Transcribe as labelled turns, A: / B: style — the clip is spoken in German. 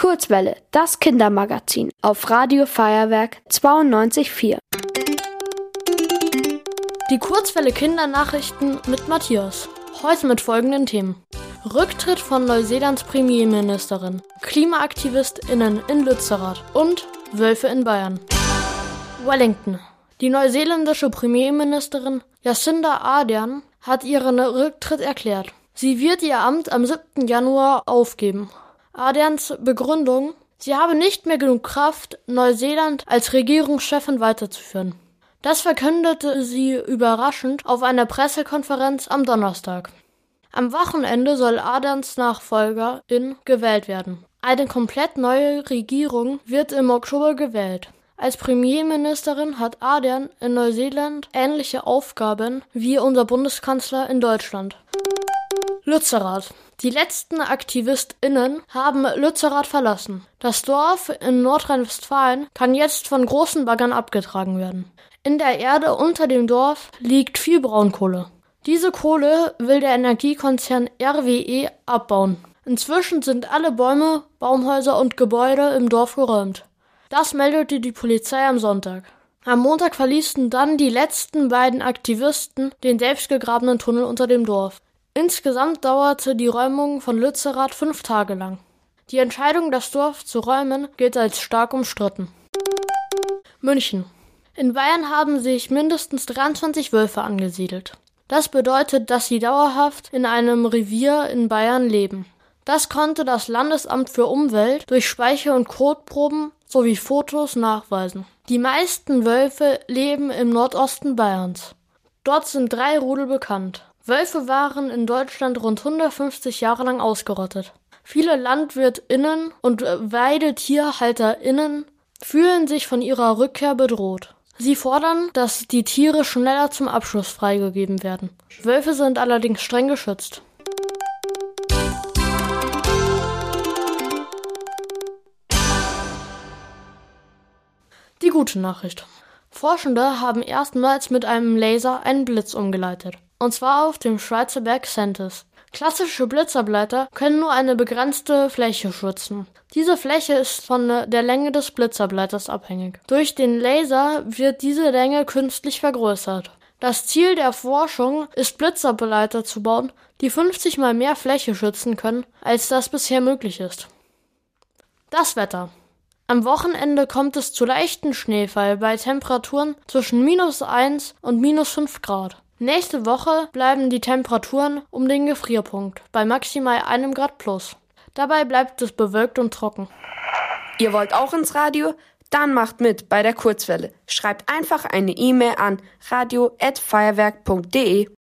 A: Kurzwelle, das Kindermagazin auf Radio Feuerwerk 92.4.
B: Die Kurzwelle Kindernachrichten mit Matthias. Heute mit folgenden Themen. Rücktritt von Neuseelands Premierministerin, KlimaaktivistInnen in Lützerath und Wölfe in Bayern. Wellington. Die neuseeländische Premierministerin Jacinda Ardern hat ihren Rücktritt erklärt. Sie wird ihr Amt am 7. Januar aufgeben. Arderns Begründung, sie habe nicht mehr genug Kraft, Neuseeland als Regierungschefin weiterzuführen. Das verkündete sie überraschend auf einer Pressekonferenz am Donnerstag. Am Wochenende soll Aderns Nachfolgerin gewählt werden. Eine komplett neue Regierung wird im Oktober gewählt. Als Premierministerin hat Ardern in Neuseeland ähnliche Aufgaben wie unser Bundeskanzler in Deutschland. Lützerath. Die letzten AktivistInnen haben Lützerath verlassen. Das Dorf in Nordrhein-Westfalen kann jetzt von großen Baggern abgetragen werden. In der Erde unter dem Dorf liegt viel Braunkohle. Diese Kohle will der Energiekonzern RWE abbauen. Inzwischen sind alle Bäume, Baumhäuser und Gebäude im Dorf geräumt. Das meldete die Polizei am Sonntag. Am Montag verließen dann die letzten beiden Aktivisten den selbstgegrabenen Tunnel unter dem Dorf. Insgesamt dauerte die Räumung von Lützerath fünf Tage lang. Die Entscheidung, das Dorf zu räumen, gilt als stark umstritten. München. In Bayern haben sich mindestens 23 Wölfe angesiedelt. Das bedeutet, dass sie dauerhaft in einem Revier in Bayern leben. Das konnte das Landesamt für Umwelt durch Speicher- und Kotproben sowie Fotos nachweisen. Die meisten Wölfe leben im Nordosten Bayerns. Dort sind drei Rudel bekannt. Wölfe waren in Deutschland rund 150 Jahre lang ausgerottet. Viele LandwirtInnen und WeidetierhalterInnen fühlen sich von ihrer Rückkehr bedroht. Sie fordern, dass die Tiere schneller zum Abschluss freigegeben werden. Wölfe sind allerdings streng geschützt. Die gute Nachricht. Forschende haben erstmals mit einem Laser einen Blitz umgeleitet. Und zwar auf dem Schweizer Berg Sentis. Klassische Blitzableiter können nur eine begrenzte Fläche schützen. Diese Fläche ist von der Länge des Blitzableiters abhängig. Durch den Laser wird diese Länge künstlich vergrößert. Das Ziel der Forschung ist Blitzableiter zu bauen, die 50 mal mehr Fläche schützen können, als das bisher möglich ist. Das Wetter. Am Wochenende kommt es zu leichten Schneefall bei Temperaturen zwischen minus 1 und minus 5 Grad. Nächste Woche bleiben die Temperaturen um den Gefrierpunkt bei maximal einem Grad plus. Dabei bleibt es bewölkt und trocken.
A: Ihr wollt auch ins Radio? Dann macht mit bei der Kurzwelle. Schreibt einfach eine E-Mail an radio@feuerwerk.de.